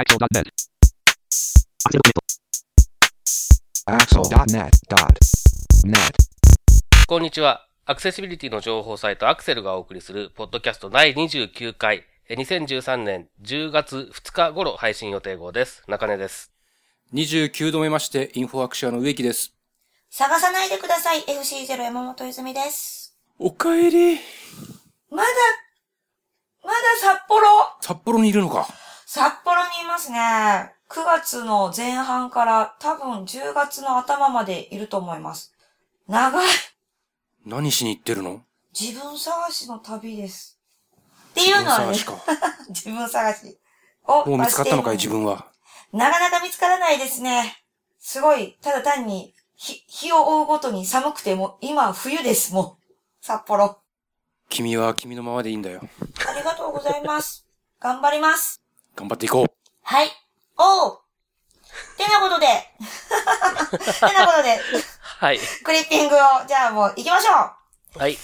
Axel.net. Axel.net.net. こんにちは。アクセシビリティの情報サイトアクセルがお送りするポッドキャスト第29回、え2013年10月2日頃配信予定号です。中根です。29度目まして、インフォアクシアの植木です。探さないでください。FC0 山本泉です。おかえり。まだ、まだ札幌札幌にいるのか。札幌にいますね。9月の前半から多分10月の頭までいると思います。長い。何しに行ってるの？自分探しの旅です。っていうのはね自分探しか。自分探し。をもう見つかったのかい、自分は。なかなか見つからないですね。すごい、ただ単に、日、日を追うごとに寒くても、今は冬です、もう。札幌。君は君のままでいいんだよ。ありがとうございます。頑張ります。頑張っていこう。はい。おう。てなことで、てなことで、はい。クリッピングを、じゃあもう行きましょう。はい。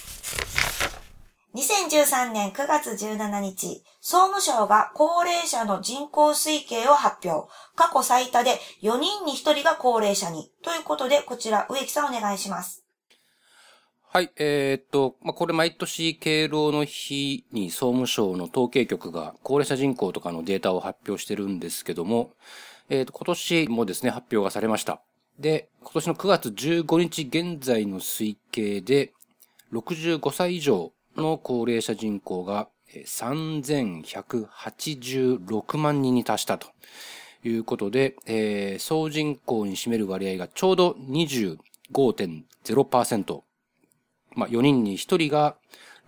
2013年9月17日、総務省が高齢者の人口推計を発表。過去最多で4人に1人が高齢者に。ということで、こちら、植木さんお願いします。はい、えーっと、まあ、これ毎年敬老の日に総務省の統計局が高齢者人口とかのデータを発表してるんですけども、えーっと、今年もですね、発表がされました。で、今年の9月15日現在の推計で、65歳以上の高齢者人口が3186万人に達したということで、えー総人口に占める割合がちょうど25.0%。まあ、4人に1人が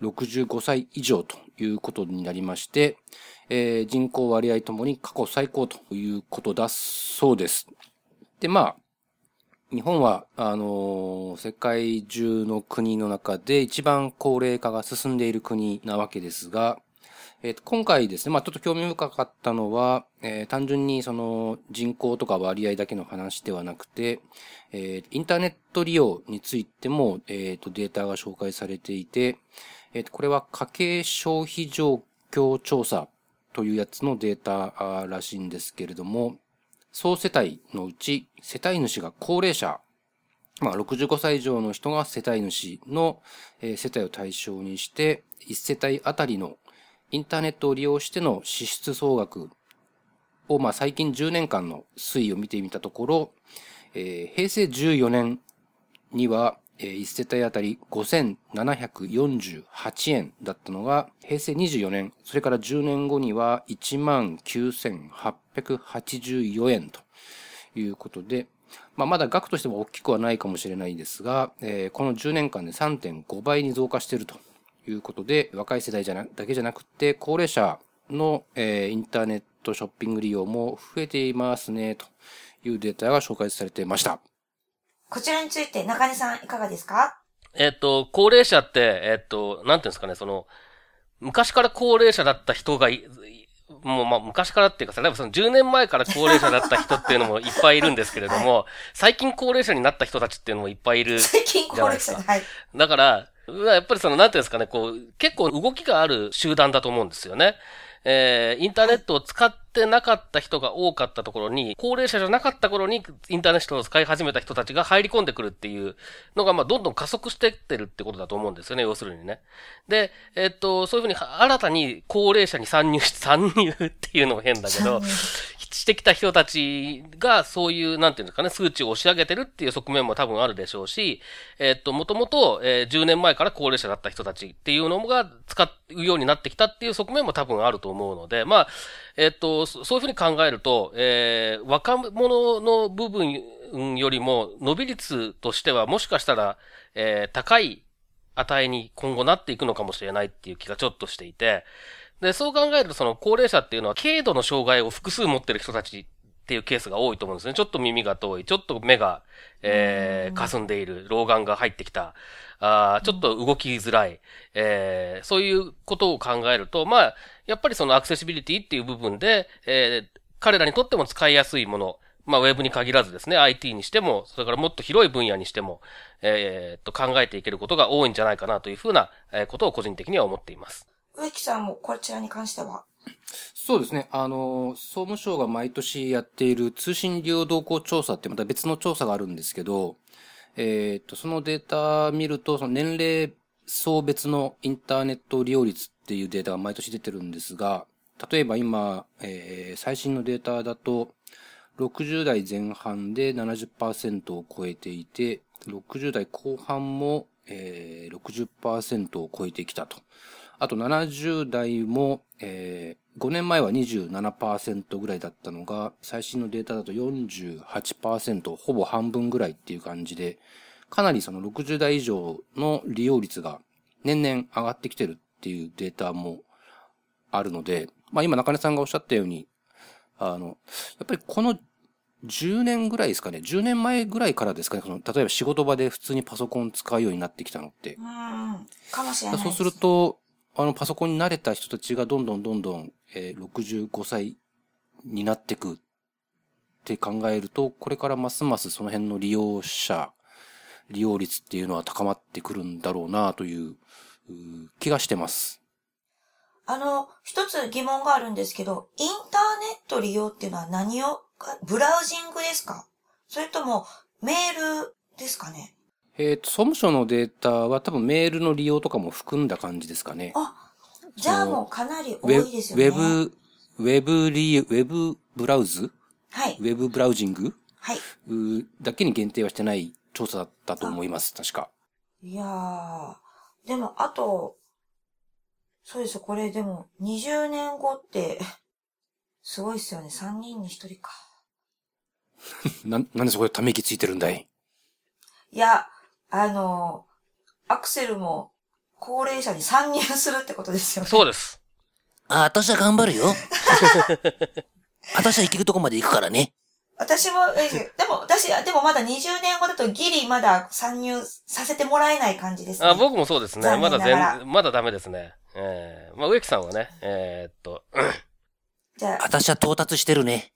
65歳以上ということになりまして、えー人口割合ともに過去最高ということだそうです。で、まあ、日本は、あのー世界中の国の中で一番高齢化が進んでいる国なわけですが、えーと今回ですね、まあちょっと興味深かったのは、えー単純にその人口とか割合だけの話ではなくて、えーインターネット利用についても、えーとデータが紹介されていて、えーとこれは家計消費状況調査というやつのデータらしいんですけれども、総世帯のうち世帯主が高齢者まあ、65歳以上の人が世帯主の、えー世帯を対象にして、1世帯あたりのインターネットを利用しての支出総額を、まあ、最近10年間の推移を見てみたところ、えー平成14年には、えー1世帯あたり5748円だったのが、平成24年、それから10年後には19,884円ということで、まあ、まだ額としても大きくはないかもしれないですが、えーこの10年間で3.5倍に増加していると。いうことで、若い世代じゃなだけじゃなくて、高齢者の、えーインターネットショッピング利用も増えていますね、というデータが紹介されていました。こちらについて中根さんいかがですか？えっ、と、高齢者って、えっ、と、なんていうんですかね、その、昔から高齢者だった人がい、もうまあ昔からっていうかさ、例えばその10年前から高齢者だった人っていうのもいっぱいいるんですけれども、最近高齢者になった人たちっていうのもいっぱいいる。最近高齢者じゃはい。だから、やっぱりその、なんていうんですかね、こう、結構動きがある集団だと思うんですよね。えー、インターネットを使ってなかった人が多かったところに、高齢者じゃなかった頃にインターネットを使い始めた人たちが入り込んでくるっていうのが、まあ、どんどん加速してってるってことだと思うんですよね、要するにね。で、えっと、そういうふうに新たに高齢者に参入し、参入っていうのも変だけど、してきた人たちがそういう、なんていうんですかね、数値を押し上げてるっていう側面も多分あるでしょうし、えっと、もともと、えー10年前から高齢者だった人たちっていうのが使うようになってきたっていう側面も多分あると思うので、まあ、えっと、そういうふうに考えると、えー若者の部分よりも伸び率としてはもしかしたら、えー高い値に今後なっていくのかもしれないっていう気がちょっとしていて、で、そう考えると、その高齢者っていうのは、軽度の障害を複数持ってる人たちっていうケースが多いと思うんですね。ちょっと耳が遠い、ちょっと目が、えー、霞んでいる、老眼が入ってきた、あーちょっと動きづらい、えー、そういうことを考えると、まあ、やっぱりそのアクセシビリティっていう部分で、えー、彼らにとっても使いやすいもの、まあ、ウェブに限らずですね、IT にしても、それからもっと広い分野にしても、えーっと、考えていけることが多いんじゃないかなというふうな、えーことを個人的には思っています。植木さんもこちらに関しては？そうですね。あの、総務省が毎年やっている通信利用動向調査ってまた別の調査があるんですけど、えっ、と、そのデータ見ると、その年齢層別のインターネット利用率っていうデータが毎年出てるんですが、例えば今、えー、最新のデータだと、60代前半で70%を超えていて、60代後半も、えー、60%を超えてきたと。あと70代も、えー、5年前は27%ぐらいだったのが、最新のデータだと48%、ほぼ半分ぐらいっていう感じで、かなりその60代以上の利用率が年々上がってきてるっていうデータもあるので、まあ今中根さんがおっしゃったように、あの、やっぱりこの10年ぐらいですかね、10年前ぐらいからですかね、その例えば仕事場で普通にパソコン使うようになってきたのって。うん、かもしれない、そうすると、あの、パソコンに慣れた人たちがどんどんどんどん、えー、65歳になってくって考えると、これからますますその辺の利用者、利用率っていうのは高まってくるんだろうなという気がしてます。あの、一つ疑問があるんですけど、インターネット利用っていうのは何を、ブラウジングですか？それともメールですかね？えっ、ー、と、総務省のデータは多分メールの利用とかも含んだ感じですかね。あ、じゃあもうかなり多いですよね。ウェブ、ウェブリ、ウェブブラウズ？はい。ウェブブラウジング？はい。だけに限定はしてない調査だったと思います、確か。いやー、でもあと、そうですこれでも20年後って、すごいっすよね。3人に1人か。な、なんでそこでため息ついてるんだい？いや、あの、アクセルも高齢者に参入するってことですよね。そうです。あ、私は頑張るよ。私は行けるとこまで行くからね。私も、でも、私、でもまだ20年後だとギリまだ参入させてもらえない感じですね。あ僕もそうですね。まだ全、まだダメですね。ええー、まあ、植木さんはね、えー、っと、じゃあ。私は到達してるね。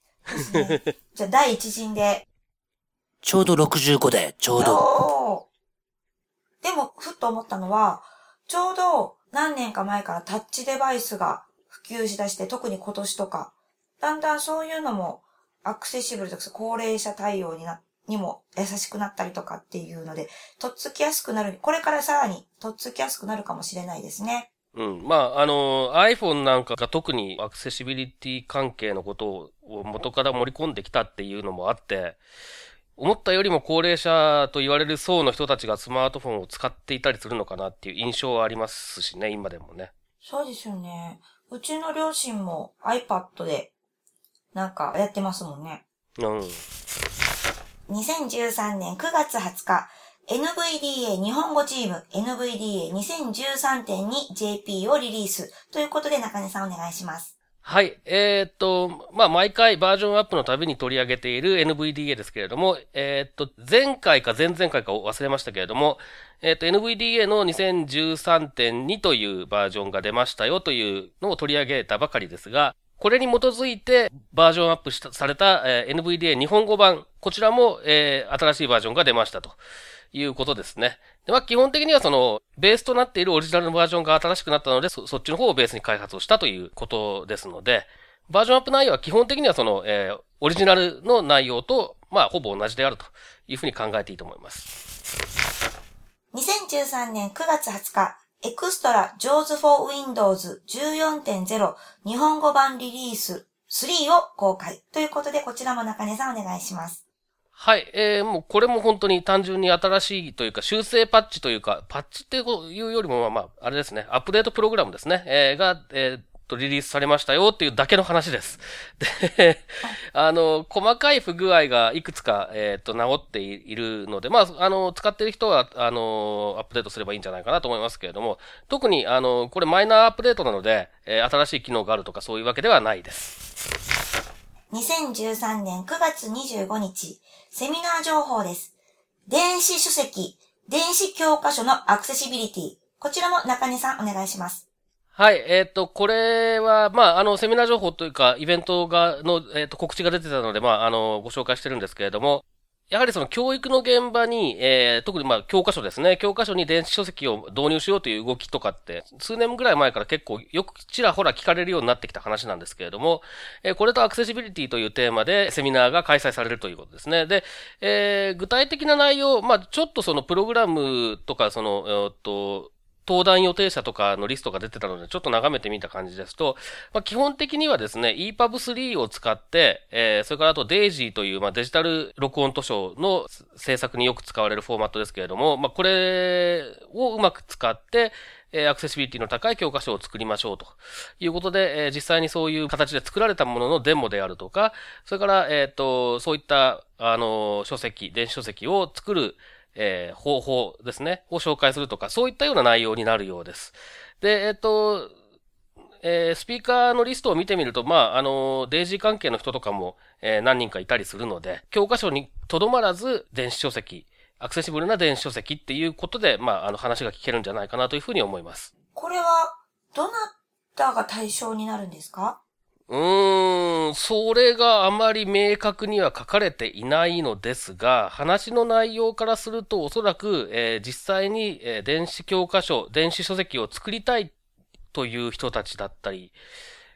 ねじゃあ、第一陣で。ちょうど65だよ、ちょうど。でも、ふっと思ったのは、ちょうど何年か前からタッチデバイスが普及しだして、特に今年とか、だんだんそういうのもアクセシブルとか高齢者対応にな、にも優しくなったりとかっていうので、とっつきやすくなる、これからさらにとっつきやすくなるかもしれないですね。うん。まあ、あの、iPhone なんかが特にアクセシビリティ関係のことを元から盛り込んできたっていうのもあって、思ったよりも高齢者と言われる層の人たちがスマートフォンを使っていたりするのかなっていう印象はありますしね、今でもね。そうですよね。うちの両親も iPad でなんかやってますもんね。うん。2013年9月20日、NVDA 日本語チーム NVDA2013.2JP をリリースということで中根さんお願いします。はい。えー、っと、まあ、毎回バージョンアップのたびに取り上げている NVDA ですけれども、えー、っと、前回か前々回か忘れましたけれども、えー、っと、NVDA の2013.2というバージョンが出ましたよというのを取り上げたばかりですが、これに基づいてバージョンアップされた、え、NVDA 日本語版、こちらも、え、新しいバージョンが出ましたということですね。でまあ、基本的にはその、ベースとなっているオリジナルのバージョンが新しくなったので、そそっちの方をベースに開発をしたということですので、バージョンアップ内容は基本的にはその、えー、オリジナルの内容と、まあ、ほぼ同じであるというふうに考えていいと思います。2013年9月20日、エクストラ JAWS for Windows 14.0日本語版リリース3を公開ということで、こちらも中根さんお願いします。はい。えー、もうこれも本当に単純に新しいというか修正パッチというか、パッチっていうよりも、まあ、あれですね、アップデートプログラムですね、えー、が、えー、とリリースされましたよっていうだけの話です。で、あの、細かい不具合がいくつか、えっ、ー、と、治っているので、まあ、あの、使っている人は、あの、アップデートすればいいんじゃないかなと思いますけれども、特に、あの、これマイナーアップデートなので、えー、新しい機能があるとかそういうわけではないです。2013年9月25日、セミナー情報です。電子書籍、電子教科書のアクセシビリティ。こちらも中根さんお願いします。はい、えっ、ー、と、これは、まあ、あの、セミナー情報というか、イベントが、の、えっ、ー、と、告知が出てたので、まあ、あの、ご紹介してるんですけれども、やはりその教育の現場に、えー、特にまあ教科書ですね。教科書に電子書籍を導入しようという動きとかって、数年ぐらい前から結構よくちらほら聞かれるようになってきた話なんですけれども、えー、これとアクセシビリティというテーマでセミナーが開催されるということですね。で、えー、具体的な内容、まあちょっとそのプログラムとか、その、えー、っと、登壇予定者とかのリストが出てたので、ちょっと眺めてみた感じですと、まあ、基本的にはですね、EPUB3 を使って、えー、それからあと DAISY という、まあ、デジタル録音図書の制作によく使われるフォーマットですけれども、まあ、これをうまく使って、え、アクセシビリティの高い教科書を作りましょうということで、え、実際にそういう形で作られたもののデモであるとか、それから、えっ、と、そういった、あの、書籍、電子書籍を作る、えー、方法ですね、を紹介するとか、そういったような内容になるようです。で、えっ、と、えー、スピーカーのリストを見てみると、まあ、あの、デイジー関係の人とかも、えー、何人かいたりするので、教科書にとどまらず、電子書籍、アクセシブルな電子書籍っていうことで、まあ、あの、話が聞けるんじゃないかなというふうに思います。これは、どなたが対象になるんですか？うーん、それがあまり明確には書かれていないのですが、話の内容からするとおそらく、えー、実際に、えー、電子教科書、電子書籍を作りたいという人たちだったり、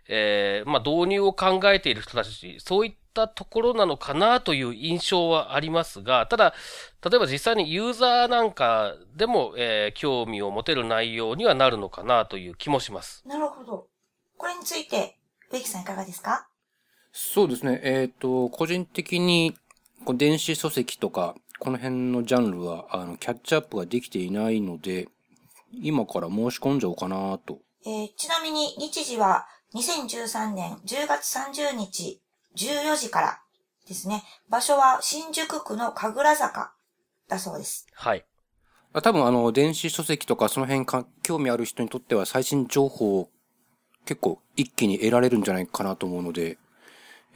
えー、まあ、導入を考えている人たち、そういったところなのかなという印象はありますが、ただ、例えば実際にユーザーなんかでも、え、興味を持てる内容にはなるのかなという気もします。なるほど。これについて、植木さんいかがですか？そうですね。えっ、ー、と、個人的に、こう電子書籍とか、この辺のジャンルは、あの、キャッチアップができていないので、今から申し込んじゃおうかなと。えー、ちなみに、日時は2013年10月30日14時からですね。場所は新宿区の神楽坂だそうです。はい。多分あの、電子書籍とかその辺か興味ある人にとっては最新情報を結構一気に得られるんじゃないかなと思うので、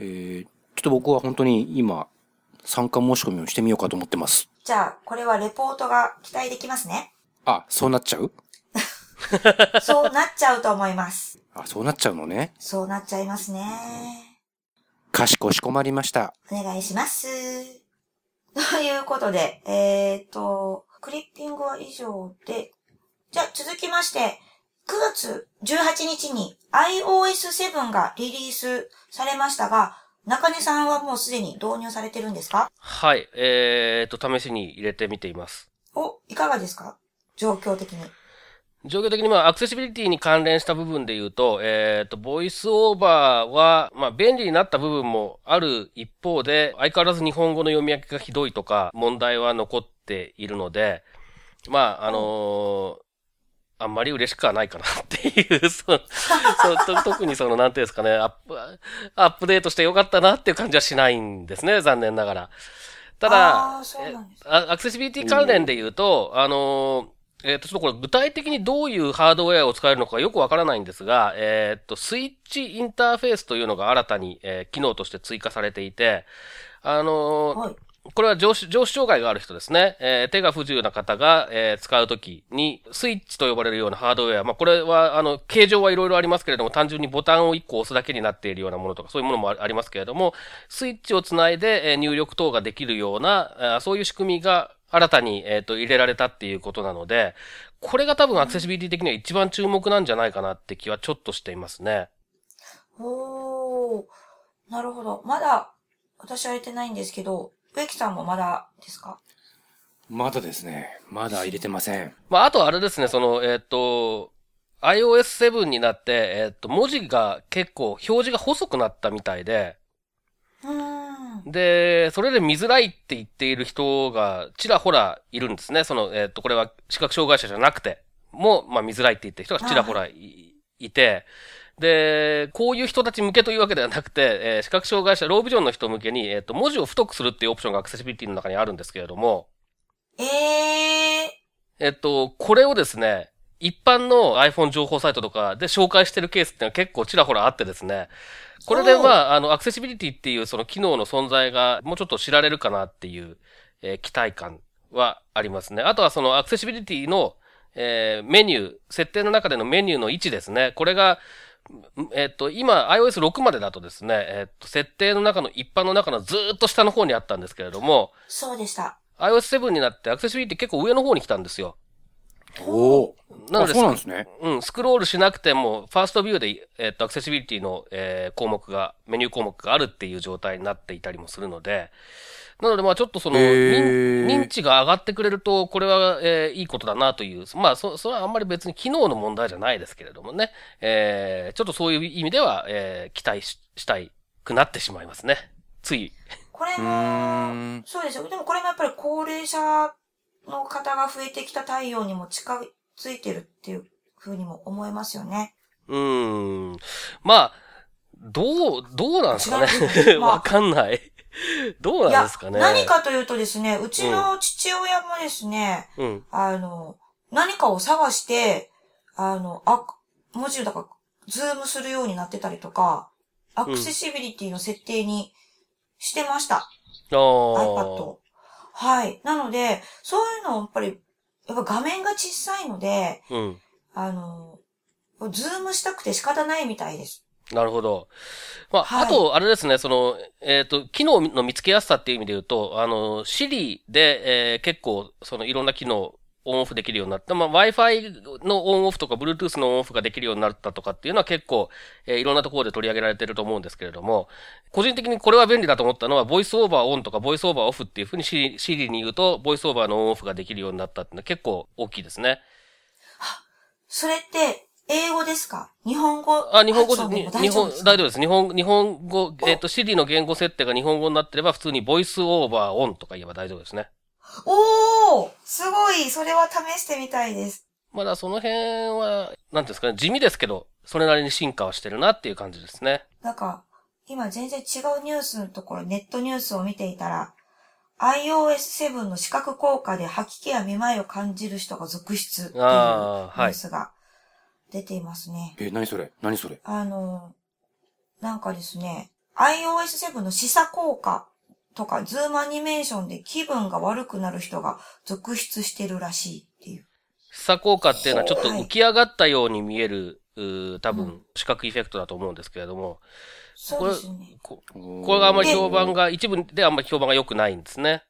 えー、ちょっと僕は本当に今、参加申し込みをしてみようかと思ってます。じゃあ、これはレポートが期待できますね。あ、そうなっちゃう？そうなっちゃうと思います。あ、そうなっちゃうのね。そうなっちゃいますね。かしこしこまりました。お願いします。ということで、えっ、ー、と、クリッピングは以上で、じゃあ続きまして、9月18日に iOS7 がリリースされましたが、中根さんはもうすでに導入されてるんですか？はい。えー、と、試しに入れてみています。お、いかがですか？状況的に。状況的にまあ、アクセシビリティに関連した部分で言うと、えっ、ー、と、ボイスオーバーは、まあ、便利になった部分もある一方で、相変わらず日本語の読み分けがひどいとか、問題は残っているので、まあ、あのーあんまり嬉しくはないかなっていう、そそ特にその、なんていうんですかね、アップ、アップデートしてよかったなっていう感じはしないんですね、残念ながら。ただ、アクセシビリティ関連で言うと、あのえっ、ー、と、ちょっとこれ具体的にどういうハードウェアを使えるのかよくわからないんですが、えっ、ー、と、スイッチインターフェースというのが新たに、えー、機能として追加されていて、あのはいこれは上司、上司障害がある人ですね。えー、手が不自由な方が、えー、使うときに、スイッチと呼ばれるようなハードウェア。まあ、これは、あの、形状はいろいろありますけれども、単純にボタンを1個押すだけになっているようなものとか、そういうものもありますけれども、スイッチをつないで、えー、入力等ができるような、そういう仕組みが新たに、えっ、と、入れられたっていうことなので、これが多分アクセシビリティ的には一番注目なんじゃないかなって気はちょっとしていますね。おー、なるほど。まだ、私は入れてないんですけど、植木さんもまだですか？まだですね。まだ入れてません。まあ、あとあれですね、その、えっ、ー、と、iOS7 になって、えっ、ー、と、文字が結構表示が細くなったみたいで、で、それで見づらいって言っている人がちらほらいるんですね。その、えっ、ー、と、これは視覚障害者じゃなくても、まあ見づらいって言ってる人がちらほらいいて、で、こういう人たち向けというわけではなくて、えー、視覚障害者、ロービジョンの人向けに、えっ、ー、と、文字を太くするっていうオプションがアクセシビリティの中にあるんですけれども、ええー、えっと、これをですね、一般の iPhone 情報サイトとかで紹介してるケースっていうのは結構ちらほらあってですね、これでまあ、あの、アクセシビリティっていうその機能の存在がもうちょっと知られるかなっていう、えー、期待感はありますね。あとはそのアクセシビリティの、えー、メニュー、設定の中でのメニューの位置ですね。これが、えっと、今 iOS6 までだとですね、えっと、設定の中の一般の中のずーっと下の方にあったんですけれども、そうでした。iOS7 になってアクセシビリティ結構上の方に来たんですよ。おお。あ、なのでそうなんですね。うん、スクロールしなくても、ファーストビューで、えっと、アクセシビリティの、えー項目が、メニュー項目があるっていう状態になっていたりもするので、なので、まあちょっとその、認認知が上がってくれると、これは、えーいいことだなという、まあそ、それはあんまり別に機能の問題じゃないですけれどもね、えーちょっとそういう意味では、えー期待ししたいくなってしまいますね。つい。うこれも、ーん。そうですよ。でもこれもやっぱり高齢者の方が増えてきた対応にも近づいてるっていうふうにも思えますよね。うーん。まあ、どう、どうなんですかね違う。まあ わかんない。どうなんですかね。何かというとですね、うちの父親もですね、うん。あの、何かを探して、あの、あ、文字をだから、ズームするようになってたりとか、アクセシビリティの設定にしてました。ああ。iPad。はい。なので、そういうのをやっぱり、やっぱ画面が小さいので、うん。あの、ズームしたくて仕方ないみたいです。なるほど。まあ、はいあと、あれですね、その、えっ、と、機能の見つけやすさっていう意味で言うと、あの、Siri で、えー結構、その、いろんな機能、オンオフできるようになった。まあ、Wi-Fi のオンオフとか、Bluetooth のオンオフができるようになったとかっていうのは結構、えーいろんなところで取り上げられてると思うんですけれども、個人的にこれは便利だと思ったのは、ボイスオーバーオンとか、ボイスオーバーオフっていうふうに Siri, Siri に言うと、ボイスオーバーのオンオフができるようになったっていうのは結構大きいですね。それって、英語ですか？日本語？あ、日本語で、日本、大丈夫ですか？大丈夫です。日本、日本語、えっ、と、Siri の言語設定が日本語になってれば、普通にボイスオーバーオンとか言えば大丈夫ですね。おーすごいそれは試してみたいです。まだその辺は、なんていうんですかね、地味ですけど、それなりに進化はしてるなっていう感じですね。なんか、今全然違うニュースのところ、ネットニュースを見ていたら、iOS7 の視覚効果で吐き気やめまいを感じる人が続出っていうニあーはいュースが出ていますね。え、何それ？何それ？あの、なんかですね、iOS7 の示唆効果とか、ズームアニメーションで気分が悪くなる人が続出してるらしいっていう。示唆効果っていうのはちょっとはい浮き上がったように見える、うー多分うん、視覚エフェクトだと思うんですけれども、そうですよね。こここれがあんまりで評判が、一部であんまり評判が良くないんですね。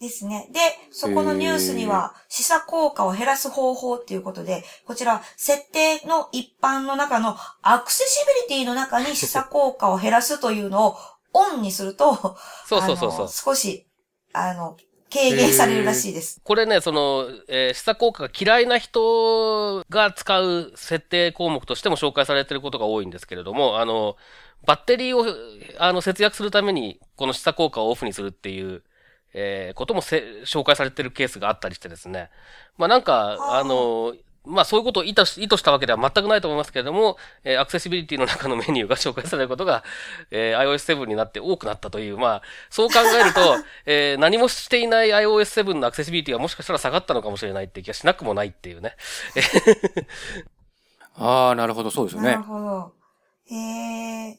ですね。で、そこのニュースには、示唆効果を減らす方法っていうことで、こちら、設定の一般の中のアクセシビリティの中に 示唆効果を減らすというのをオンにすると、そうそうそうそう。少し、あの、軽減されるらしいです。これね、その、えー、示唆効果が嫌いな人が使う設定項目としても紹介されていることが多いんですけれども、あの、バッテリーを、あの、節約するために、この示唆効果をオフにするっていう、えーこともせ紹介されているケースがあったりしてですね。まあなんか、あの、まあそういうことを意図し意図したわけでは全くないと思いますけれども、えーアクセシビリティの中のメニューが紹介されることが、えー iOS7 になって多くなったという、まあ、そう考えると、えー何もしていない iOS7 のアクセシビリティがもしかしたら下がったのかもしれないっていう気がしなくもないっていうね。ああ、なるほど、そうですよねなる。ほど。へえ。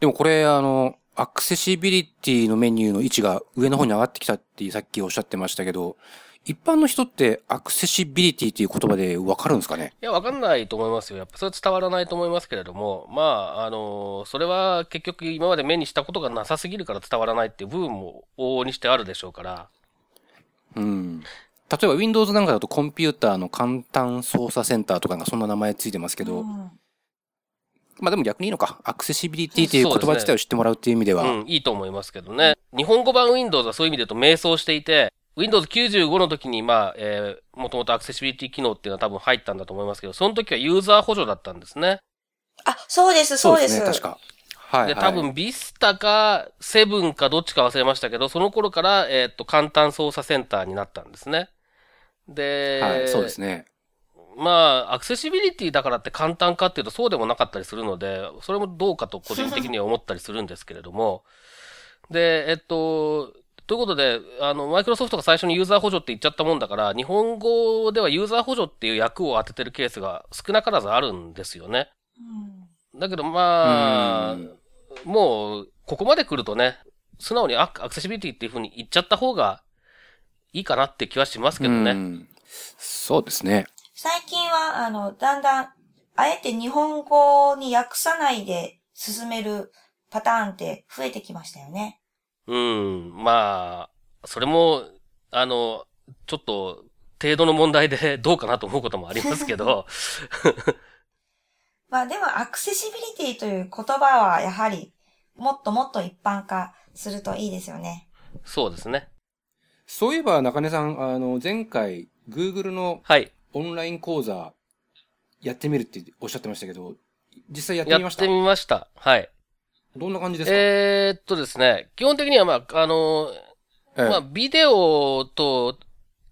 でもこれ、あの、アクセシビリティのメニューの位置が上の方に上がってきたってさっきおっしゃってましたけど、一般の人ってアクセシビリティっていう言葉でわかるんですかね？いや、わかんないと思いますよ。やっぱそれは伝わらないと思いますけれども、まあ、あの、それは結局今まで目にしたことがなさすぎるから伝わらないっていう部分も往々にしてあるでしょうから。うん。例えば Windows なんかだとコンピューターの簡単操作センターとかがそんな名前ついてますけど、うんまあでも逆にいいのか。アクセシビリティっていう言葉自体を知ってもらうっていう意味では、うん、いいと思いますけどね。日本語版 Windows はそういう意味で言うと迷走していて、Windows 95の時に、まあ、えー、もともとアクセシビリティ機能っていうのは多分入ったんだと思いますけど、その時はユーザー補助だったんですね。あ、そうです、そうです。ね、確か。はい、で、はい。多分、Vista か、7かどっちか忘れましたけど、その頃から、えっ、と、簡単操作センターになったんですね。で、はい、そうですね。まあ、アクセシビリティだからって簡単かっていうとそうでもなかったりするので、それもどうかと個人的には思ったりするんですけれども。で、えっと、ということで、あの、マイクロソフトが最初にユーザー補助って言っちゃったもんだから、日本語ではユーザー補助っていう役を当ててるケースが少なからずあるんですよね。うんだけど、まあうん、もう、ここまで来るとね、素直にアクアクセシビリティっていう風に言っちゃった方がいいかなって気はしますけどね。うんそうですね。最近は、あの、だんだんあえて日本語に訳さないで進めるパターンって増えてきましたよね。うん。まあ、それも、あの、ちょっと、程度の問題でどうかなと思うこともありますけど、まあでもアクセシビリティという言葉はやはりもっともっと一般化するといいですよね。そうですね。そういえば中根さん、あの、前回、Google のはい。オンライン講座、やってみるっておっしゃってましたけど、実際やってみました？やってみました。はい。どんな感じですか、えーっとですね、基本的にはまあ、あの、ええまあ、ビデオと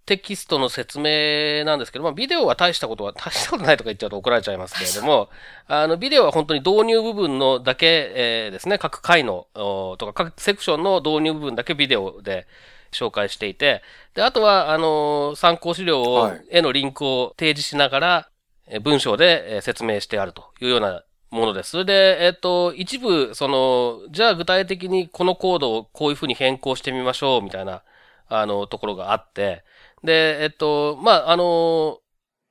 テキストの説明なんですけど、まあ、ビデオは大したことは、大したことないとか言っちゃうと怒られちゃいますけれども、あの、ビデオは本当に導入部分のだけ、えーですね、各回の、おとか各セクションの導入部分だけビデオで紹介していて、で、あとは、あの、参考資料をはい、へのリンクを提示しながら、えー文章でえー説明してあるというようなものです。それで、えっ、と、一部、その、じゃあ具体的にこのコードをこういうふうに変更してみましょう、みたいな、あの、ところがあって、で、えっ、と、まあ、あの、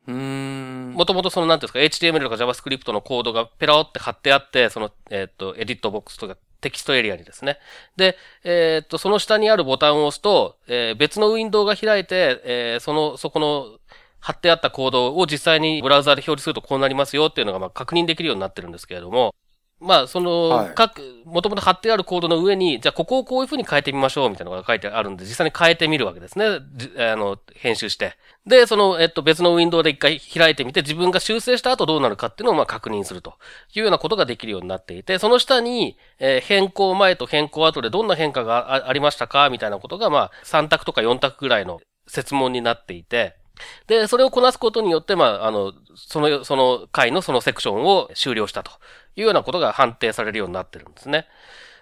うーん。もともとその、なんていうんですか、HTML とか JavaScript のコードがペラオって貼ってあって、その、えっ、と、エディットボックスとかテキストエリアにですね。で、えっ、と、その下にあるボタンを押すと、えー別のウィンドウが開いて、えーその、そこの、貼ってあったコードを実際にブラウザで表示するとこうなりますよっていうのが、まあ、確認できるようになってるんですけれども、まあ、その、はい各、もともと貼ってあるコードの上に、じゃあここをこういう風に変えてみましょうみたいなのが書いてあるんで、実際に変えてみるわけですね。じあの、編集して。で、その、えっと、別のウィンドウで一回開いてみて、自分が修正した後どうなるかっていうのをまあ確認するというようなことができるようになっていて、その下に、えー変更前と変更後でどんな変化があありましたかみたいなことが、まあ、3択とか4択ぐらいの設問になっていて、で、それをこなすことによって、まあ、あの、その、その回のそのセクションを終了したというようなことが判定されるようになってるんですね。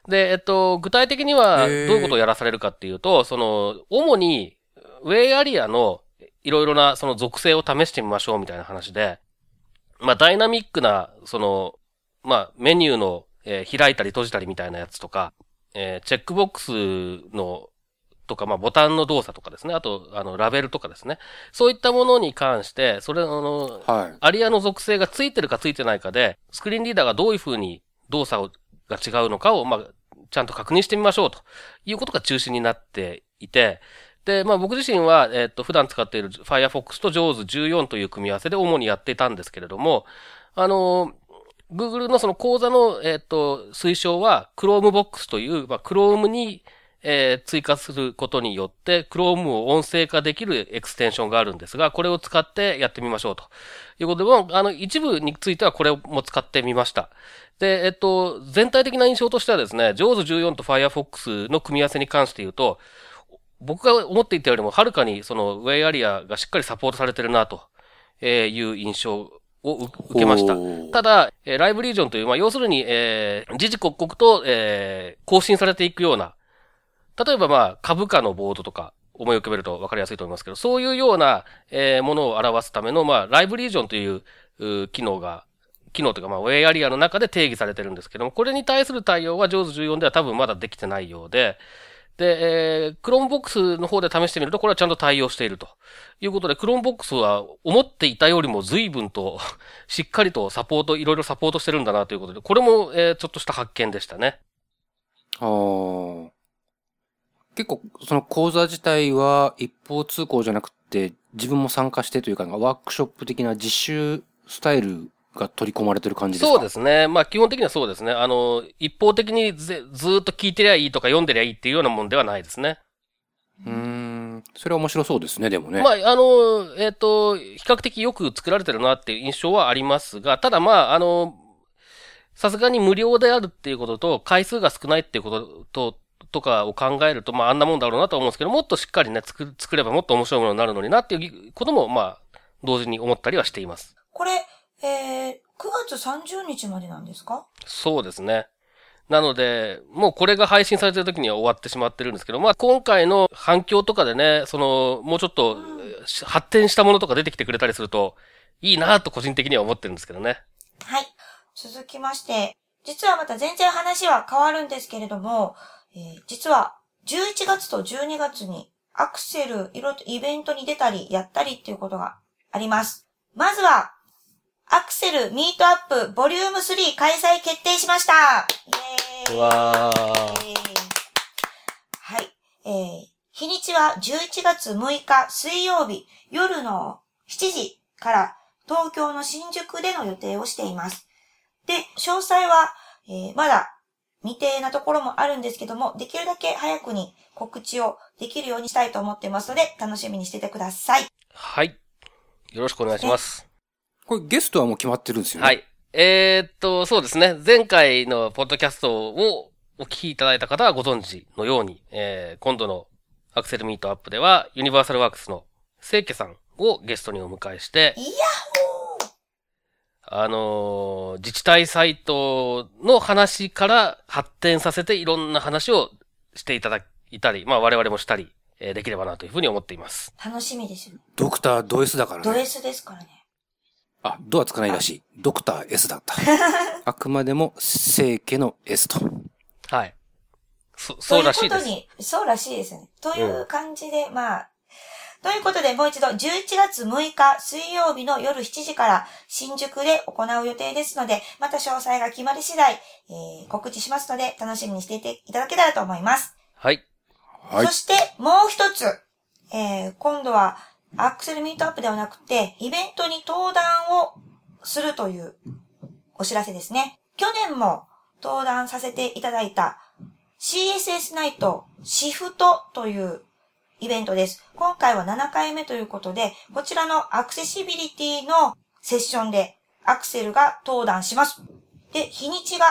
で、えっと、具体的には、どういうことをやらされるかっていうと、その、主に、ウェイアリアのいろいろなその属性を試してみましょうみたいな話で、まあ、ダイナミックな、その、まあ、メニューの、えー開いたり閉じたりみたいなやつとか、えーチェックボックスの、とか、まあ、ボタンの動作とかですね。あと、あの、ラベルとかですね。そういったものに関して、それ、あの、はい。アリアの属性がついてるかついてないかで、スクリーンリーダーがどういう風に動作をが違うのかを、まあ、ちゃんと確認してみましょうということが中心になっていて、で、まあ僕自身は、えっ、と、普段使っている Firefox と JAWS14 という組み合わせで主にやっていたんですけれども、あの、Google のその講座の、えっ、と、推奨は Chromebox という、まあ、Chrome に、えー追加することによって、Chrome を音声化できるエクステンションがあるんですが、これを使ってやってみましょうと。いうことで、もうあの、一部についてはこれも使ってみました。で、えっと、全体的な印象としてはですね、JAWS14 と Firefox の組み合わせに関して言うと、僕が思っていたよりもはるかにそのウェイアリアがしっかりサポートされてるなとえーいう印象を受受けました。ただ、えーライブリージョンという、まあ、要するに、えー、時々刻々と、えー更新されていくような、例えばまあ、株価のボードとか、思い浮かべると分かりやすいと思いますけど、そういうような、えーものを表すための、まあ、ライブリージョンという、う機能が、機能というか、まあ、ウェイアリアの中で定義されてるんですけども、これに対する対応は JAWS14 では多分まだできてないようで、で、えー、Chromebox の方で試してみると、これはちゃんと対応しているということで、Chromebox は思っていたよりも随分と しっかりとサポート、いろいろサポートしてるんだなということで、これも、えーちょっとした発見でしたね。あー結構、その講座自体は一方通行じゃなくて、自分も参加してというか、ワークショップ的な実習スタイルが取り込まれてる感じですか？そうですね。まあ基本的にはそうですね。あの、一方的にずずーっと聞いてりゃいいとか読んでりゃいいっていうようなもんではないですね。うーん。それは面白そうですね、でもね。まあ、あの、えっ、と、比較的よく作られてるなっていう印象はありますが、ただまあ、あの、さすがに無料であるっていうことと、回数が少ないっていうことと、とかを考えると、まあ、あんなもんだろうなとは思うんですけど、もっとしっかりね、作作ればもっと面白いものになるのになっていうことも、まあ、同時に思ったりはしています。これ、えー、9月30日までなんですか？そうですね。なので、もうこれが配信されてる時には終わってしまってるんですけど、まあ今回の反響とかでね、その、もうちょっとえー発展したものとか出てきてくれたりすると、いいなと個人的には思ってるんですけどね。はい。続きまして、実はまた全然話は変わるんですけれども、えー実は11月と12月にアクセル、いろいろとイベントに出たり、やったりっていうことがあります。まずは、アクセルミートアップボリューム3開催決定しましたイエーイーはい。えー、日にちは11月6日水曜日夜の7時から東京の新宿での予定をしています。で、詳細は、えーまだ未定なところもあるんですけども、できるだけ早くに告知をできるようにしたいと思ってますので、楽しみにしててください。はい。よろしくお願いします。これゲストはもう決まってるんですよね？はい。えーっと、そうですね。前回のポッドキャストをお聞きいただいた方はご存知のように、えー今度のアクセルミートアップでは、ユニバーサルワークスの清家さんをゲストにお迎えして、いやあのー自治体サイトの話から発展させていろんな話をしていただいたり、まあ我々もしたり、えーできればなというふうに思っています。楽しみですよ。ドクタード S だからね。ド S ですからね。あ、ドはつかないらしい。ドクター S だった。あくまでも清家の S と。はい。そ、そうらしいです。ということに、そうらしいですね。という感じで、まあ、ということで、もう一度、11月6日水曜日の夜7時から新宿で行う予定ですので、また詳細が決まり次第、えー告知しますので、楽しみにしていていただけたらと思います。はい。はいそ。して、もう一つ、えー今度は、アクセルミートアップではなくて、イベントに登壇をするというお知らせですね。去年も登壇させていただいた CSS ナイトシフトというイベントです。今回は7回目ということで、こちらのアクセシビリティのセッションでアクセルが登壇します。で、日にちが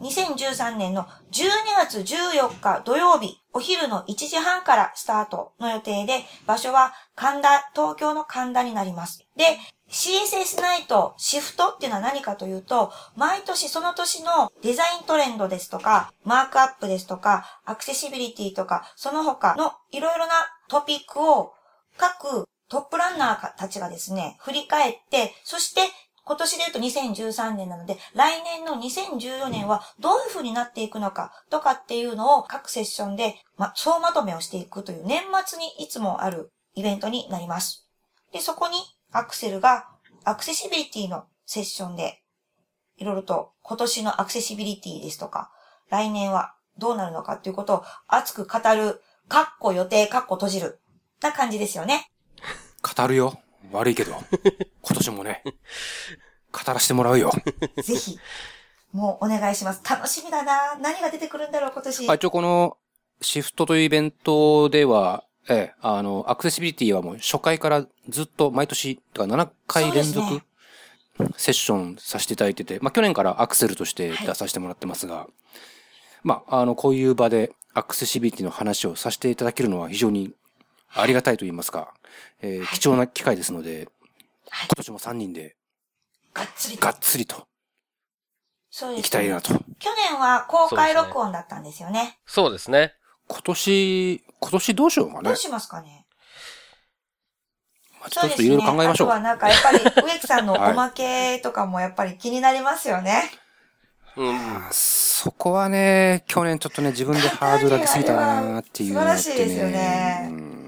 2013年の12月14日土曜日、お昼の1時半からスタートの予定で、場所は神田、東京の神田になります。で、CSS ナイトシフトっていうのは何かというと、毎年その年のデザイントレンドですとか、マークアップですとか、アクセシビリティとか、その他のいろいろなトピックを各トップランナーたちがですね、振り返って、そして今年で言うと2013年なので、来年の2014年はどういう風になっていくのかとかっていうのを各セッションで、ま、総まとめをしていくという年末にいつもあるイベントになります。で、そこにアクセルがアクセシビリティのセッションで、いろいろと今年のアクセシビリティですとか、来年はどうなるのかっていうことを熱く語る、カッコ予定、カッコ閉じる、な感じですよね。語るよ。悪いけど。今年もね。語らせてもらうよ。ぜひ、もうお願いします。楽しみだな何が出てくるんだろう、今年。あ一応このシフトというイベントでは、ええ、あの、アクセシビリティはもう初回からずっと毎年、だから7回連続そうですセッションさせていただいてて、まあ去年からアクセルとして出させてもらってますが、まあ、あの、こういう場でアクセシビリティの話をさせていただけるのは非常にありがたいと言いますか、えー貴重な機会ですので、はい今年も3人でがっつりとが。っつりとそうです、行きたいなと。去年は公開録音だったんですよね。そうですね。今年、今年どうしようかねどう。しますかね？まあちょっといろいろ考えましょう。あとはなんかやっぱり植木さんの おまけとかもやっぱり気になりますよね。うん。あそこはね、去年ちょっとね、自分でハードル上げすぎたなっていうのがあって素晴らしいですよねうん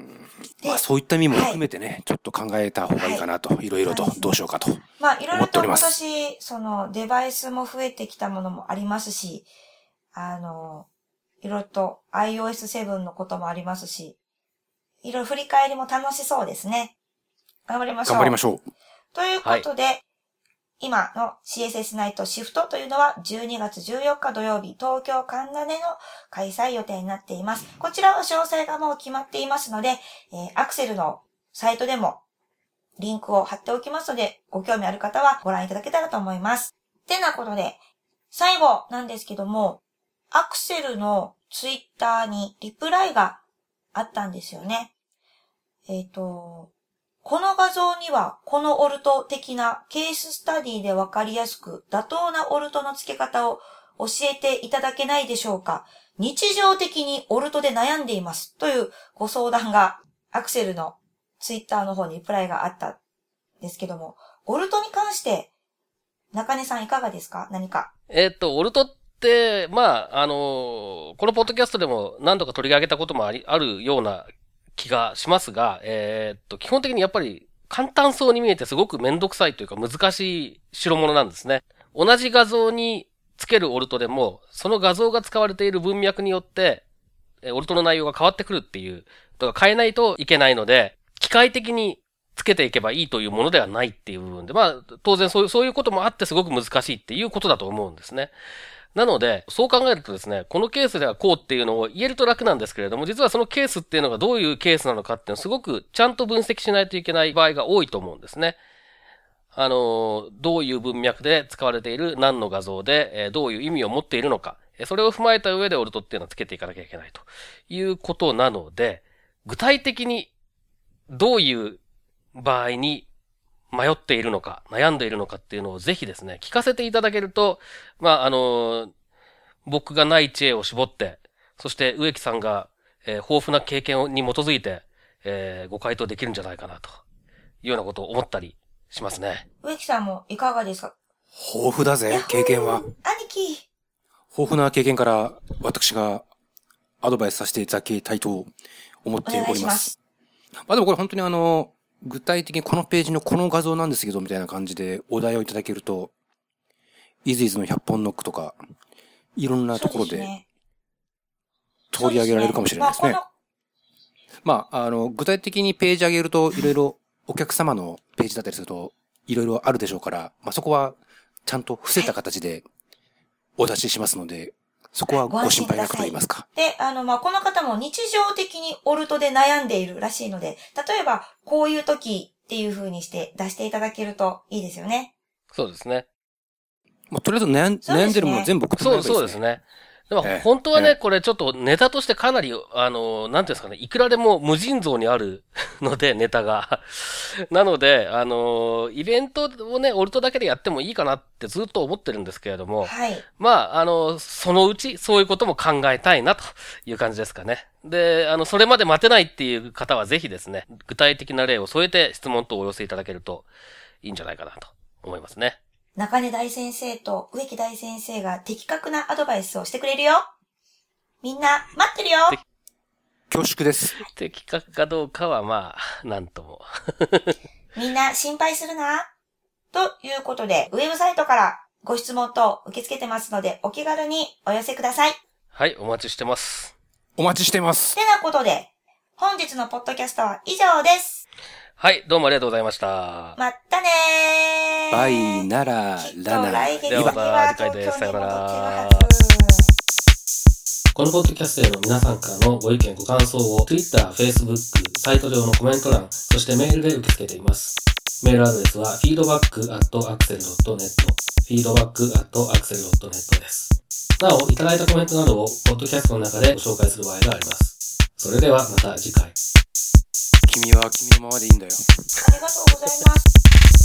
でまあそういった意味も含めてね、ちょっと考えた方がいいかなと、いろいろとはいどうしようかと。まあいろいろと今年、そのデバイスも増えてきたものもありますし、あの、いろいろと iOS7 のこともありますし、いろいろ振り返りも楽しそうですね。頑張りましょう。頑張りましょう。ということで、今の CSS ナイトシフトというのは12月14日土曜日、東京神田での開催予定になっています。こちらは詳細がもう決まっていますので、えーアクセルのサイトでもリンクを貼っておきますので、ご興味ある方はご覧いただけたらと思います。てなことで、最後なんですけども、アクセルのツイッターにリプライがあったんですよね。えっ、と、この画像には、このオルト的なケーススタディでわかりやすく、妥当なオルトの付け方を教えていただけないでしょうか日常的にオルトで悩んでいます。というご相談が、アクセルのツイッターの方にリプライがあったんですけども、オルトに関して、中根さんいかがですか？何か。えっと、オルトっ、まあ、あのこのポッドキャストでも何度か取り上げたこともあり、あるような気がしますが、えーっと、基本的にやっぱり簡単そうに見えてすごくめんどくさいというか難しい代物なんですね。同じ画像につけるオルトでも、その画像が使われている文脈によって、オルトの内容が変わってくるっていう、とか変えないといけないので、機械的につけていけばいいというものではないっていう部分で、まあ、当然そういう、そういうこともあってすごく難しいっていうことだと思うんですね。なので、そう考えるとですね、このケースではこうっていうのを言えると楽なんですけれども、実はそのケースっていうのがどういうケースなのかっていうのをすごくちゃんと分析しないといけない場合が多いと思うんですね。あの、どういう文脈で使われている何の画像で、えどういう意味を持っているのか、それを踏まえた上でオルトっていうのをつけていかなきゃいけないということなので、具体的にどういう場合に迷っているのか、悩んでいるのかっていうのをぜひですね、聞かせていただけると、まあ、あの、僕がない知恵を絞って、そして植木さんが、えー、豊富な経験に基づいて、えー、ご回答できるんじゃないかなというようなことを思ったりしますね。植木さんもいかがですか？豊富だぜ、経験は。兄貴。豊富な経験から私がアドバイスさせていただきたいと思っております。ますまあでもこれ本当にあの、具体的にこのページのこの画像なんですけど、みたいな感じでお題をいただけると、イズイズの100本ノックとか、いろんなところで、取り上げられるかもしれないですね。まあ、あの、具体的にページ上げると、いろいろお客様のページだったりすると、いろいろあるでしょうから、まあそこは、ちゃんと伏せた形でお出ししますので、そこはご心配なくと言いますか。で、あの、まあ、この方も日常的にオルトで悩んでいるらしいので、例えば、こういう時っていう風にして出していただけるといいですよね。そうですね。まあ、とりあえず悩ん,、悩んでるもの全部送ってもらえばいいですね。そうですね。でも、本当はね、これちょっとネタとしてかなり、あの、なんていうんですかね、いくらでも無尽蔵にある ので、ネタが。なので、あの、イベントをね、オルトだけでやってもいいかなってずっと思ってるんですけれども、はい。まあ、あの、そのうちそういうことも考えたいなという感じですかね。で、あの、それまで待てないっていう方はぜひですね、具体的な例を添えて質問等をお寄せいただけるといいんじゃないかなと思いますね。中根大先生と植木大先生が的確なアドバイスをしてくれるよ。みんな、待ってるよ恐縮です。的確かどうかはまあ、なんとも。みんな心配するな。ということで、ウェブサイトからご質問等受け付けてますので、お気軽にお寄せください。はい、お待ちしてます。お待ちしてます。てなことで、本日のポッドキャストは以上です。はい、どうもありがとうございました。またねー。バイなら、ラナ。来月には次回です。さよなら。このポッドキャストへの皆さんからのご意見ご感想を Twitter、Facebook、サイト上のコメント欄、そしてメールで受け付けています。メールアドレスは feedback.axel.net feedback.axel.net です。なお、いただいたコメントなどをポッドキャストの中でご紹介する場合があります。それではまた次回。君は君のままでいいんだよ。ありがとうございます。